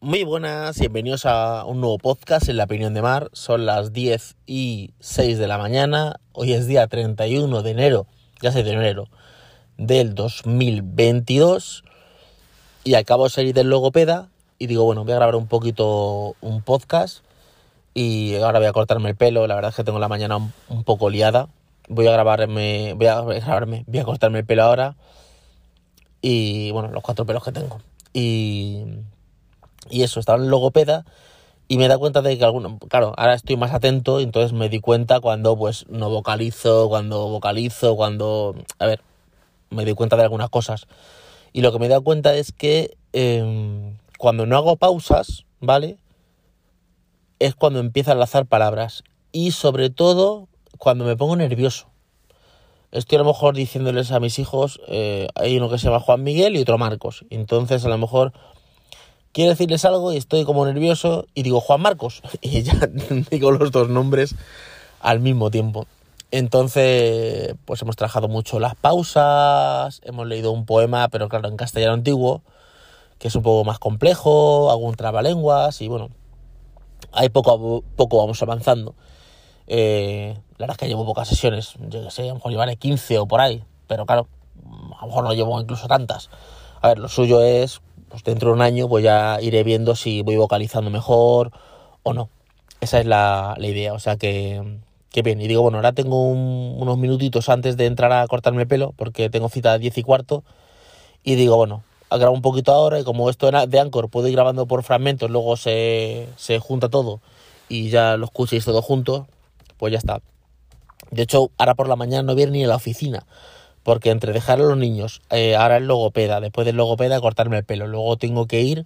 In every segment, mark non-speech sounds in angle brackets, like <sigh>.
Muy buenas, bienvenidos a un nuevo podcast en la opinión de Mar. Son las 10 y 6 de la mañana. Hoy es día 31 de enero, ya sé de enero, del 2022. Y acabo de salir del logopeda y digo, bueno, voy a grabar un poquito un podcast. Y ahora voy a cortarme el pelo. La verdad es que tengo la mañana un, un poco liada. Voy a grabarme, voy a grabarme, voy a cortarme el pelo ahora. Y bueno, los cuatro pelos que tengo. Y y eso, estaba en logopeda y me da cuenta de que alguno, claro, ahora estoy más atento entonces me di cuenta cuando pues no vocalizo, cuando vocalizo, cuando, a ver, me di cuenta de algunas cosas. Y lo que me he dado cuenta es que em, cuando no hago pausas, ¿vale? Es cuando empiezo a enlazar palabras. Y sobre todo cuando me pongo nervioso. Estoy a lo mejor diciéndoles a mis hijos, eh, hay uno que se llama Juan Miguel y otro Marcos. Entonces a lo mejor quiero decirles algo y estoy como nervioso y digo Juan Marcos <laughs> y ya <laughs> digo los dos nombres al mismo tiempo. Entonces, pues hemos trabajado mucho las pausas, hemos leído un poema, pero claro, en castellano antiguo, que es un poco más complejo, algún trabalenguas y bueno, ahí poco a poco vamos avanzando. Eh, la verdad es que llevo pocas sesiones, yo que sé, a lo mejor llevaré 15 o por ahí, pero claro, a lo mejor no llevo incluso tantas. A ver, lo suyo es pues dentro de un año pues ya iré viendo si voy vocalizando mejor o no. Esa es la, idea, o sea que, que, bien. Y digo, bueno, ahora tengo unos minutitos antes de entrar a cortarme el pelo, porque tengo cita a 10 y cuarto, y digo, bueno, grabo un poquito ahora, y como esto de Anchor puedo ir grabando por fragmentos, luego se, se junta todo y ya lo escuchéis todo juntos, pues ya está. De hecho, ahora por la mañana no voy ni a la oficina, porque entre dejar a los niños, eh, ahora el logopeda, después del logopeda cortarme el pelo, luego tengo que ir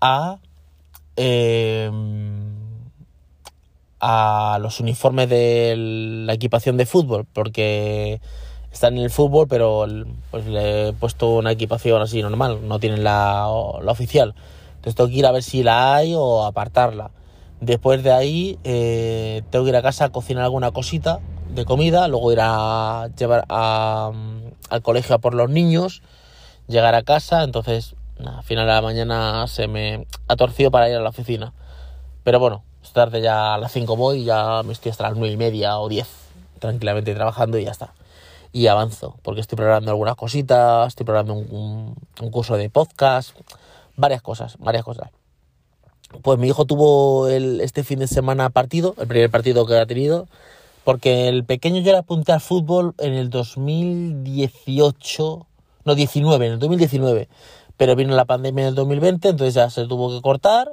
a em, a los uniformes de la equipación de fútbol, porque están en el fútbol, pero pues le he puesto una equipación así normal, no tienen la, la oficial. Entonces tengo que ir a ver si la hay o apartarla. Después de ahí eh, tengo que ir a casa a cocinar alguna cosita de comida, luego ir a llevar a, al colegio a por los niños, llegar a casa, entonces a final de la mañana se me ha torcido para ir a la oficina. Pero bueno, esta tarde ya a las 5 voy, ya me estoy hasta las 9 y media o 10 tranquilamente trabajando y ya está. Y avanzo, porque estoy programando algunas cositas, estoy programando un, curso de podcast, varias cosas, varias cosas. Pues mi hijo tuvo este fin de semana partido, el primer partido que ha tenido, porque el pequeño yo le apunté al fútbol en el 2018, no 19, en el 2019, pero vino la pandemia en el 2020, entonces ya se tuvo que cortar.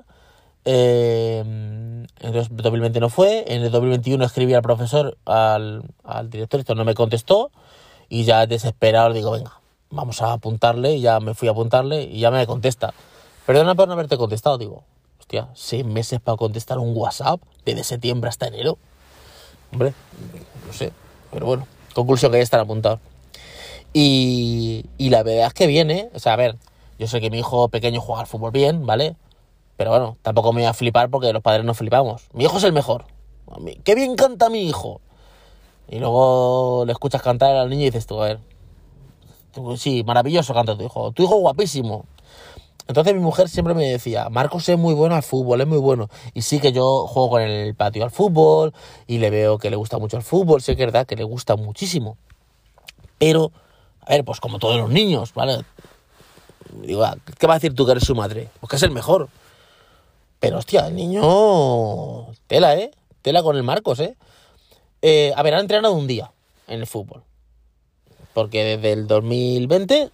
Eh, en el 2020 no fue, en el 2021 escribí al profesor, al, al director, esto no me contestó, y ya desesperado digo, venga, vamos a apuntarle, y ya me fui a apuntarle, y ya me contesta. Perdona por no haberte contestado, digo, hostia, seis meses para contestar un WhatsApp, desde septiembre hasta enero. Hombre, no sé, pero bueno, conclusión que ya están apuntados. Y, y la verdad es que viene, o sea, a ver, yo sé que mi hijo pequeño juega al fútbol bien, ¿vale? Pero bueno, tampoco me voy a flipar porque los padres no flipamos. Mi hijo es el mejor. ¡Qué bien canta mi hijo! Y luego le escuchas cantar al niño y dices tú, a ver, sí, maravilloso canta tu hijo. Tu hijo guapísimo. Entonces mi mujer siempre me decía, Marcos es muy bueno al fútbol, es muy bueno. Y sí que yo juego con el patio al fútbol y le veo que le gusta mucho el fútbol, sé que es verdad que le gusta muchísimo. Pero, a ver, pues como todos los niños, ¿vale? Digo, ah, ¿qué va a decir tú que eres su madre? Pues que es el mejor. Pero hostia, el niño... Tela, ¿eh? Tela con el Marcos, ¿eh? eh a ver, ha entrenado un día en el fútbol. Porque desde el 2020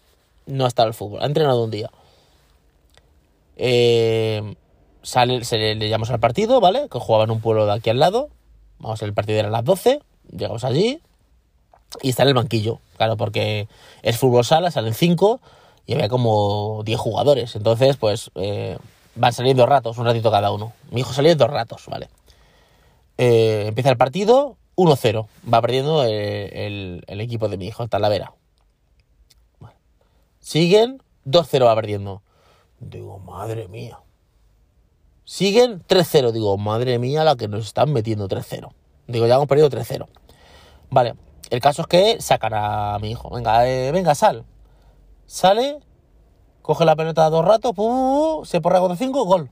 no ha estado el fútbol, ha entrenado un día. Eh, sale, se le, le, llamamos al partido, ¿vale? Que jugaba en un pueblo de aquí al lado. Vamos, el partido era a las 12. Llegamos allí. Y está en el banquillo. Claro, porque es fútbol sala, salen 5 y había como 10 jugadores. Entonces, pues eh, van saliendo ratos, un ratito cada uno. Mi hijo salió dos ratos, ¿vale? Eh, empieza el partido, 1-0. Va perdiendo el, el, el, equipo de mi hijo, el Talavera. Siguen, 2-0 va perdiendo. Digo, madre mía. Siguen 3-0. Digo, madre mía, la que nos están metiendo 3-0. Digo, ya hemos perdido 3-0. Vale, el caso es que sacan a mi hijo. Venga, eh, venga, sal. Sale, coge la pelota dos ratos, se porra con 5, gol.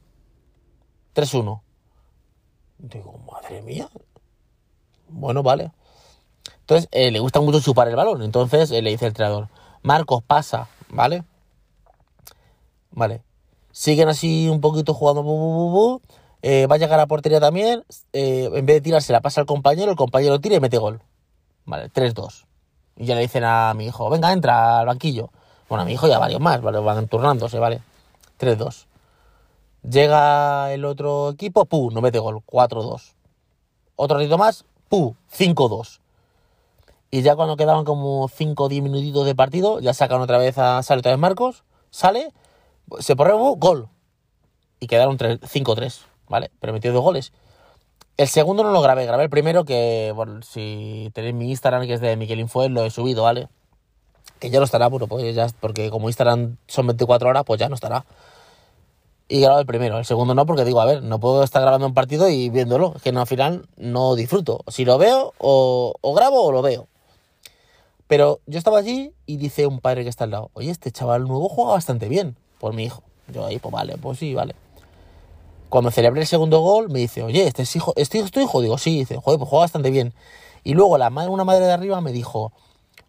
3-1. Digo, madre mía. Bueno, vale. Entonces, eh, le gusta mucho chupar el balón. Entonces, eh, le dice el entrenador, Marcos, pasa, ¿vale? Vale. Siguen así un poquito jugando. Bu, eh, va a llegar a portería también. en vez de tirarse, la pasa al compañero. El compañero tira y mete gol. Vale, 3-2. Y ya le dicen a mi hijo, venga, entra al banquillo. Bueno, a mi hijo ya varios más, ¿vale? Van turnándose, ¿vale? 3-2. Llega el otro equipo, pu, no mete gol, 4-2. Otro ratito más, pu, 5-2. Y ya cuando quedaban como 5 o 10 minutitos de partido, ya sacan otra vez a sale otra vez Marcos, sale, se pone gol. Y quedaron 5-3, ¿vale? Pero metió dos goles. El segundo no lo grabé, grabé el primero que, bueno, si tenéis mi Instagram que es de Miquel Infoel, lo he subido, ¿vale? Que ya no estará, bueno, pues ya, porque como Instagram son 24 horas, pues ya no estará. Y grabo el primero, el segundo no, porque digo, a ver, no puedo estar grabando un partido y viéndolo, que no, al final no disfruto. Si lo veo, o, o grabo o lo veo. Pero yo estaba allí y dice un padre que está al lado, oye, este chaval nuevo juega bastante bien, por mi hijo. Yo ahí, pues vale, pues sí, vale. Cuando celebré el segundo gol, me dice, oye, ¿este es hijo, este es tu hijo? Digo, sí, dice, joder, pues juega bastante bien. Y luego la madre, una madre de arriba me dijo,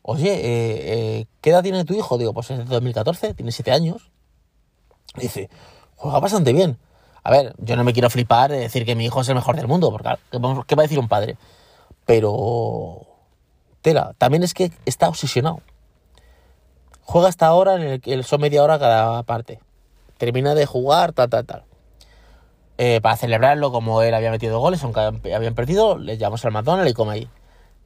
oye, eh, eh, ¿qué edad tiene tu hijo? Digo, pues es de 2014, tiene 7 años. dice, juega bastante bien. A ver, yo no me quiero flipar de decir que mi hijo es el mejor del mundo, porque ¿qué va a decir un padre? Pero, tela, también es que está obsesionado. Juega hasta ahora, en el, son media hora cada parte. Termina de jugar, tal, tal, tal. Eh, para celebrarlo, como él había metido goles, aunque habían perdido, le llamamos al McDonald's y come ahí.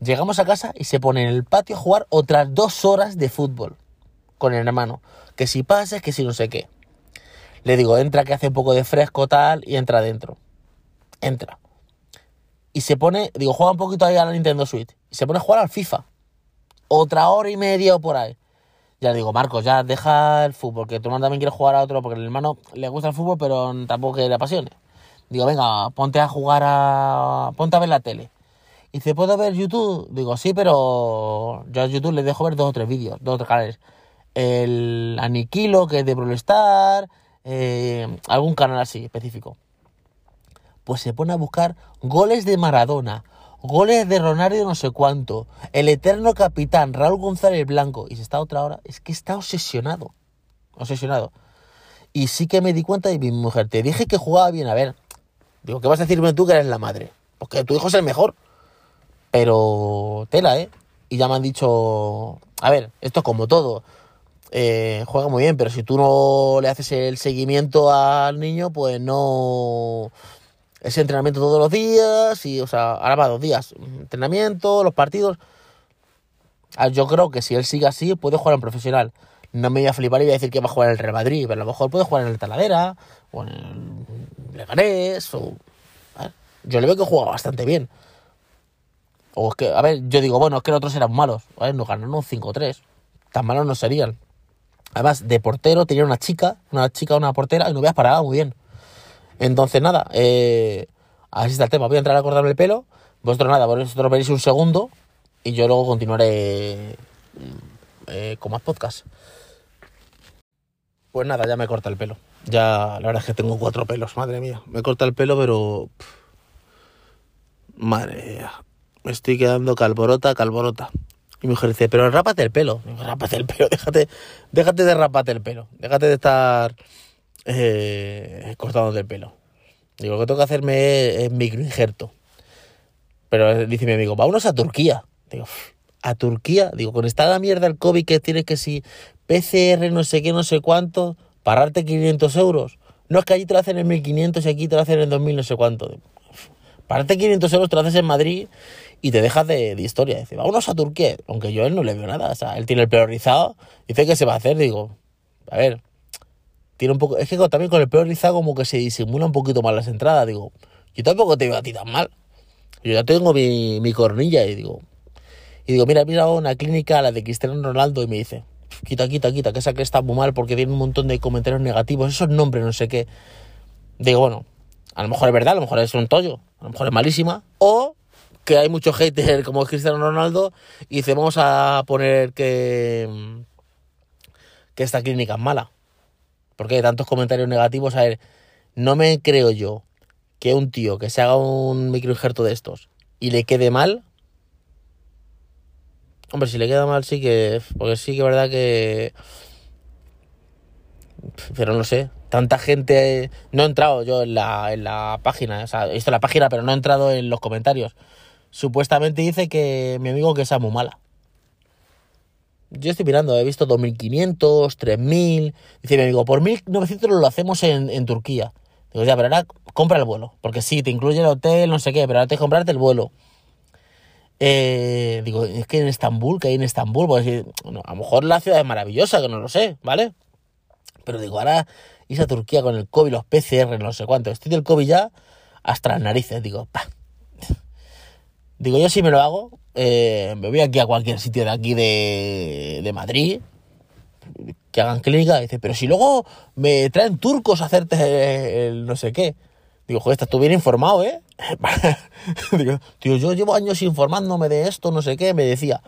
Llegamos a casa y se pone en el patio a jugar otras dos horas de fútbol con el hermano. Que si pasa, que si no sé qué. Le digo, entra que hace un poco de fresco tal y entra adentro. Entra. Y se pone, digo, juega un poquito ahí a la Nintendo Switch. Y se pone a jugar al FIFA. Otra hora y media o por ahí. Ya digo, Marcos, ya deja el fútbol, que tu hermano también quiere jugar a otro, porque el hermano le gusta el fútbol, pero tampoco que le apasione. Digo, venga, ponte a jugar a. ponte a ver la tele. Y dice, ¿puedo ver YouTube? Digo, sí, pero yo a YouTube le dejo ver dos o tres vídeos, dos o tres canales. El Aniquilo, que es de Brawl eh, algún canal así específico. Pues se pone a buscar goles de Maradona, goles de Ronaldo no sé cuánto, el eterno capitán Raúl González Blanco. Y se está otra hora, es que está obsesionado. Obsesionado. Y sí que me di cuenta de mi mujer, te dije que jugaba bien, a ver, Digo, ¿qué vas a decirme tú que eres la madre? Porque tu hijo es el mejor. Pero tela, ¿eh? Y ya me han dicho, a ver, esto es como todo. Eh, juega muy bien, pero si tú no le haces el seguimiento al niño, pues no... Ese entrenamiento todos los días, y, o sea, ahora va dos días. Entrenamiento, los partidos. Ah, yo creo que si él sigue así, puede jugar en profesional. No me voy a flipar y voy a decir que va a jugar en el Real Madrid, pero a lo mejor puede jugar en el Taladera, o en el Leganés, o... Yo le veo que juega bastante bien. O es que, a ver, yo digo, bueno, es que los otros eran malos. ¿vale? Nos ganaron 5-3. Tan malos no serían. Además, de portero tenía una chica, una chica, una portera, y no habías parado muy bien. Entonces, nada, eh, así está el tema. Voy a entrar a cortarme el pelo. Vosotros nada, vosotros veréis un segundo y yo luego continuaré eh, con más podcast. Pues nada, ya me corta el pelo. Ya, la verdad es que tengo cuatro pelos, madre mía. Me corta el pelo, pero... Madre mía. Me estoy quedando calborota, calborota. Y mi mujer dice, pero rápate el pelo. rápate el pelo, <laughs> déjate, déjate de rapate el pelo. Déjate de estar eh, cortándote el pelo. Digo, que tengo que hacerme es, microinjerto. Pero dice mi amigo, vámonos a Turquía. Digo, a Turquía. Digo, con esta mierda el COVID que tienes que si PCR no sé qué, no sé cuánto, pagarte 500 euros. No es que allí te lo hacen en 1500 y aquí te lo hacen en 2000 no sé cuánto. Pagarte 500 euros te lo haces en Madrid y te dejas de, historia. Dice, vámonos a Turquía. Aunque yo a él no le veo nada. O sea, él tiene el pelo rizado. Dice que se va a hacer. Digo, a ver, tiene un poco... Es que también con el pelo rizado como que se disimula un poquito más las entradas. Digo, yo tampoco te veo a ti tan mal. Yo ya tengo mi, mi cornilla y digo... Y digo, mira, mira una clínica, la de Cristiano Ronaldo, y me dice, quita, quita, quita, que esa que está muy mal porque tiene un montón de comentarios negativos, esos nombres, no sé qué. Digo, bueno, a lo mejor es verdad, a lo mejor es un tollo, a lo mejor es malísima, o que hay muchos haters como Cristiano Ronaldo y dice, vamos a poner que, que esta clínica es mala. Porque hay tantos comentarios negativos, a ver, no me creo yo que un tío que se haga un microinjerto de estos y le quede mal, hombre, si le queda mal sí que, porque sí que es verdad que, pero no sé, tanta gente, no he entrado yo en la, en la página, o sea, he visto la página, pero no he entrado en los comentarios. Supuestamente dice que mi amigo que esa muy mala. Yo estoy mirando, he visto 2.500, 3.000. Dice mi amigo, por 1.900 lo hacemos en, en Turquía. Digo, ya, pero ahora compra el vuelo. Porque sí, te incluye el hotel, no sé qué, pero ahora te que comprarte el vuelo. Eh, digo, es que en Estambul, que hay en Estambul, pues bueno, a lo mejor la ciudad es maravillosa, que no lo sé, ¿vale? Pero digo, ahora irse a Turquía con el COVID, los PCR, no sé cuánto. Estoy del COVID ya hasta las narices. Digo, pa. Digo, yo si me lo hago, eh, me voy aquí a cualquier sitio de aquí de, de Madrid, que hagan clínica, dice, pero si luego me traen turcos a hacerte el no sé qué. Digo, joder, estás tú bien informado, ¿eh? <laughs> tío, yo llevo años informándome de esto, no sé qué, me decía.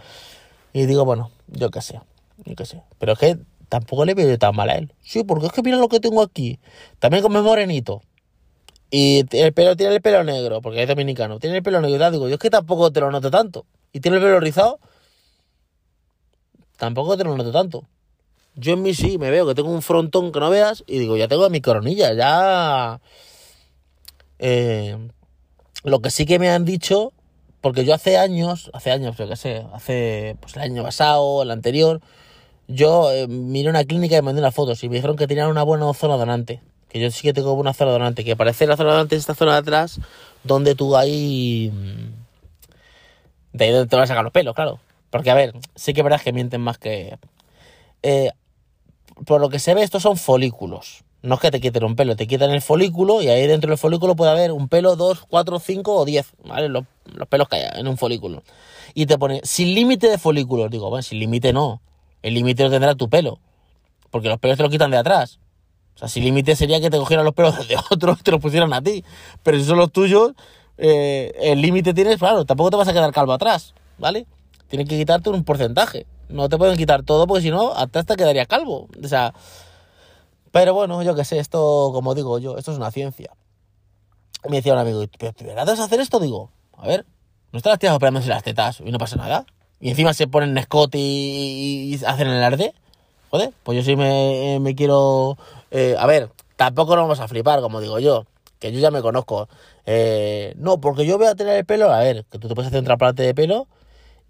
Y digo, bueno, yo qué sé, yo qué sé. Pero es que tampoco le veo tan mal a él. Sí, porque es que mira lo que tengo aquí. También come morenito. Y el pelo, tiene el pelo negro, porque es dominicano. Tiene el pelo negro. Y digo, yo es que tampoco te lo noto tanto. Y tiene el pelo rizado. Tampoco te lo noto tanto. Yo en mí sí, me veo que tengo un frontón que no veas. Y digo, ya tengo mi coronilla, ya. Eh, lo que sí que me han dicho, porque yo hace años, hace años, yo qué sé, hace pues el año pasado, el anterior, yo eh, miré una clínica y me mandé unas fotos y me dijeron que tenían una buena zona donante que yo sí que tengo una zona donante, que parece la zona donante es esta zona de atrás, donde tú ahí... De ahí donde te van a sacar los pelos, claro. Porque, a ver, sí que verdad que mienten más que... Eh, por lo que se ve, estos son folículos. No es que te quiten un pelo, te quitan el folículo y ahí dentro del folículo puede haber un pelo, dos, cuatro, cinco o diez, ¿vale? Los, los pelos que haya en un folículo. Y te pone, sin límite de folículos. Digo, bueno, sin límite no. El límite lo tendrá tu pelo. Porque los pelos te los quitan de atrás. O sea, si límite sería que te cogieran los pelos <laughs> de otros y te los pusieran a ti. Pero si son los tuyos, eh, el límite tienes, claro, tampoco te vas a quedar calvo atrás, ¿vale? Tienes que quitarte un porcentaje. No te pueden quitar todo porque si no, atrás te quedaría calvo. O sea, pero bueno, yo qué sé, esto, como digo yo, esto es una ciencia. Me decía un amigo, ¿pero te verás hacer esto? Digo, a ver, no están las tías operándose las tetas y no pasa nada. Y encima se ponen escote y, y hacen el arde. Joder, pues yo sí me quiero eh, a ver, tampoco nos vamos a flipar, como digo yo, que yo ya me conozco. Eh, no, porque yo voy a tener el pelo, a ver, que tú te puedes hacer un trasplante de pelo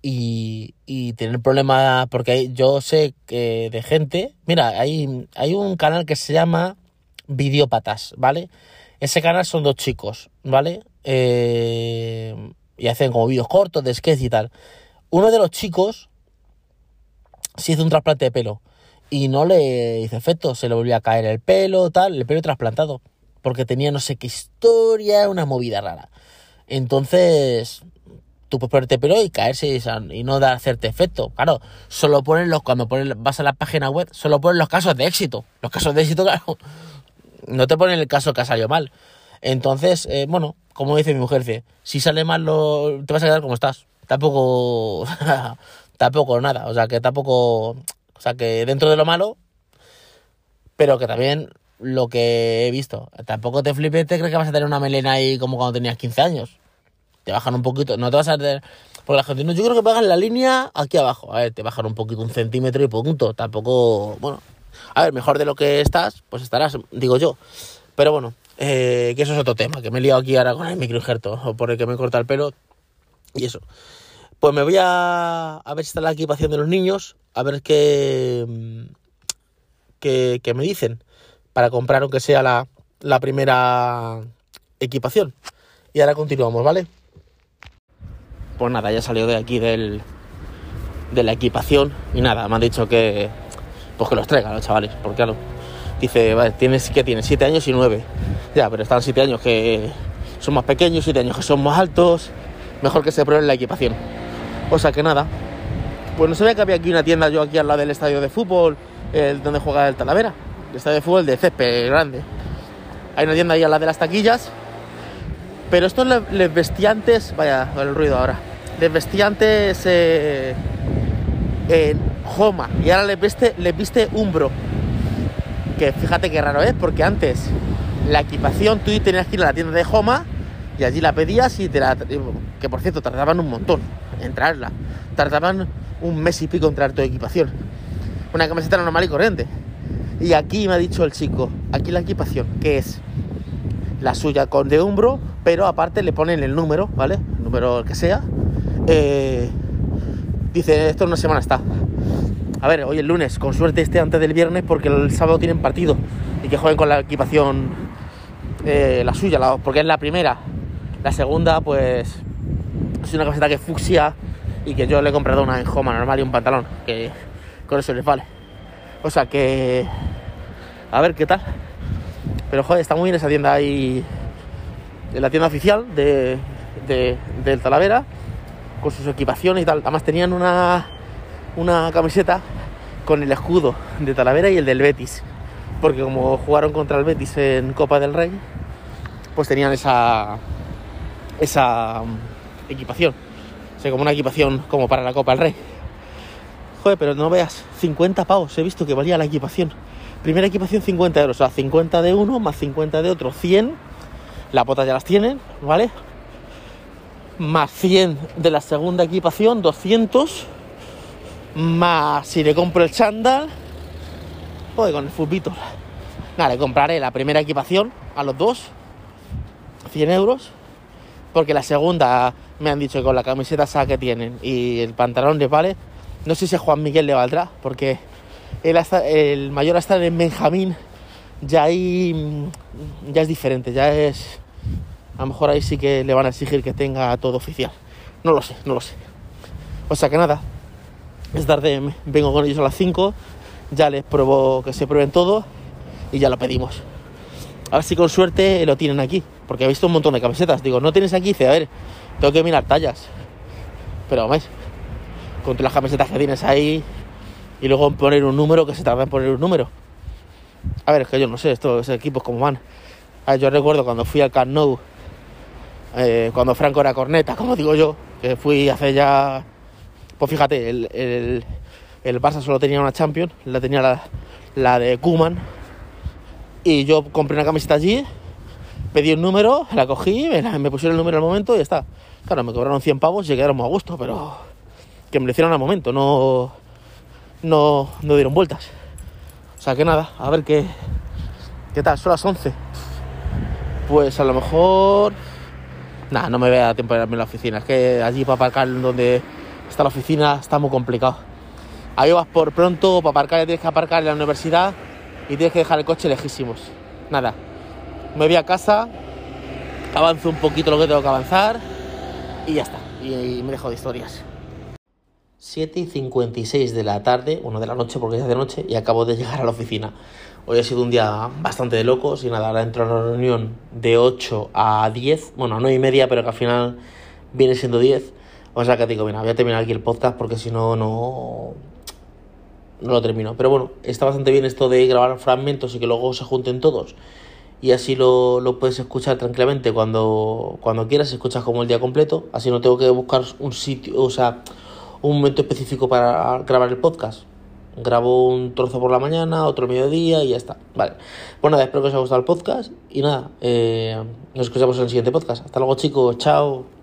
y, y tener problemas, porque yo sé que de gente, mira, hay, hay un canal que se llama Videópatas, ¿vale? Ese canal son dos chicos, ¿vale? Eh, y hacen como vídeos cortos de sketch y tal. Uno de los chicos se hizo un trasplante de pelo y no le hizo efecto, se le volvió a caer el pelo, tal, el pelo trasplantado, porque tenía no sé qué historia, una movida rara. Entonces, tú puedes ponerte pelo y caerse y no dar hacerte efecto. Claro, solo ponen los, cuando ponen, vas a la página web, solo ponen los casos de éxito. Los casos de éxito, <laughs> claro, no te ponen el caso que ha salido mal. Entonces, eh, bueno, como dice mi mujer, si sale mal, lo, te vas a quedar como estás. Tampoco, <laughs> tampoco nada, o sea, que tampoco o sea que dentro de lo malo, pero que también lo que he visto, tampoco te flipes, te crees que vas a tener una melena ahí como cuando tenías 15 años. Te bajan un poquito, no te vas a tener... Porque la gente, no, yo creo que pagan la línea aquí abajo. A ver, te bajan un poquito, un centímetro y punto. Tampoco, bueno, a ver, mejor de lo que estás, pues estarás, digo yo. Pero bueno, eh, que eso es otro tema, que me he liado aquí ahora con el microinjerto, por el que me corta el pelo, y eso. Pues me voy a, a ver si está la equipación de los niños, a ver qué, qué, me dicen para comprar aunque sea la, la primera equipación. Y ahora continuamos, ¿vale? Pues nada, ya salió de aquí del, de la equipación y nada, me han dicho que pues que los traigan los chavales, porque claro, dice, vale, tienes que tiene 7 años y 9. Ya, pero están 7 años que son más pequeños, 7 años que son más altos, mejor que se prueben la equipación. O sea que nada, pues no sabía que había aquí una tienda yo aquí al lado del estadio de fútbol, donde juega el Talavera. El estadio de fútbol de césped grande. Hay una tienda ahí al lado de las taquillas. Pero estos les vestiantes, vaya, el ruido ahora. Les vestiantes eh, en Joma. Y ahora les viste, les viste Umbro. Que fíjate qué raro es, porque antes la equipación, tú tenías que ir a la tienda de Homa y allí la pedías y te la... Que por cierto, tardaban un montón en traerla. Tardaban un mes y pico en traer tu equipación. Una camiseta normal y corriente. Y aquí me ha dicho el chico, aquí la equipación, que es la suya con de hombro, pero aparte le ponen el número, ¿vale? El número que sea. Eh, dice, esto una semana está. A ver, hoy el lunes, con suerte esté antes del viernes porque el sábado tienen partido y que jueguen con la equipación, eh, la suya, porque es la primera. La segunda, pues, es una camiseta que fucsia y que yo le he comprado una en Homa normal y un pantalón, que con eso les vale. O sea que, a ver qué tal. Pero joder, está muy bien esa tienda ahí, en la tienda oficial de, del Talavera, con sus equipaciones y tal. Además tenían una, una camiseta con el escudo de Talavera y el del Betis. Porque como jugaron contra el Betis en Copa del Rey, pues tenían esa, esa equipación. O sea, como una equipación como para la Copa del Rey. Joder, pero no veas, 50 pavos he visto que valía la equipación. Primera equipación 50 euros, o sea, 50 de uno más 50 de otro, 100. Las botas ya las tienen, ¿vale? Más 100 de la segunda equipación, 200 más si le compro el chándal, joder, con el fulbito. Nada, le compraré la primera equipación a los dos, 100 euros, porque la segunda me han dicho que con la camiseta esa que tienen y el pantalón de vale. No sé si a Juan Miguel le valdrá, porque el, mayor hasta en Benjamín ya ahí ya es diferente, ya es. A lo mejor ahí sí que le van a exigir que tenga todo oficial. No lo sé, no lo sé. O sea que nada, es tarde vengo con ellos a las 5, ya les pruebo que se prueben todo y ya lo pedimos. A ver si con suerte lo tienen aquí, porque he visto un montón de camisetas. Digo, no tienes aquí, dice, a ver, tengo que mirar tallas. Pero vamos, con todas las camisetas que tienes ahí y luego poner un número que se tarda en poner un número. A ver, es que yo no sé, estos equipos cómo van. Yo recuerdo cuando fui al Camp eh, cuando Franco era corneta, como digo yo, que fui hace ya pues fíjate, el, el, el Barça solo tenía una Champions, la tenía la, la de Kuman. Y yo compré una camiseta allí, pedí un número, la cogí, me, pusieron el número al momento y ya está. Claro, me cobraron 100 pavos y quedaron muy a gusto, pero que me lo hicieron al momento, no, no, no dieron vueltas. O sea que nada, a ver qué, qué tal, son las 11. Pues a lo mejor... Nada, no me voy a tiempo de irme a la oficina, es que allí para aparcar donde está la oficina, está muy complicado. Ahí vas por pronto, para aparcar ya tienes que aparcar en la universidad y tienes que dejar el coche lejísimos. Nada, me voy a casa, avanzo un poquito lo que tengo que avanzar y ya está. Y, me dejo de historias. 7 y 56 de la tarde, bueno, de la noche porque es de noche, y acabo de llegar a la oficina. Hoy ha sido un día bastante de locos y nada, ahora entro a una reunión de 8 a 10, bueno, a 9 y media, pero que al final viene siendo 10 o sea que digo, mira, voy a terminar aquí el podcast porque si no, no, no lo termino. Pero bueno, está bastante bien esto de grabar fragmentos y que luego se junten todos. Y así lo, lo puedes escuchar tranquilamente cuando, cuando quieras, escuchas como el día completo. Así no tengo que buscar un sitio, o sea, un momento específico para grabar el podcast. Grabo un trozo por la mañana, otro mediodía y ya está. Vale. Pues nada, espero que os haya gustado el podcast. Y nada, eh, nos escuchamos en el siguiente podcast. Hasta luego chicos, chao.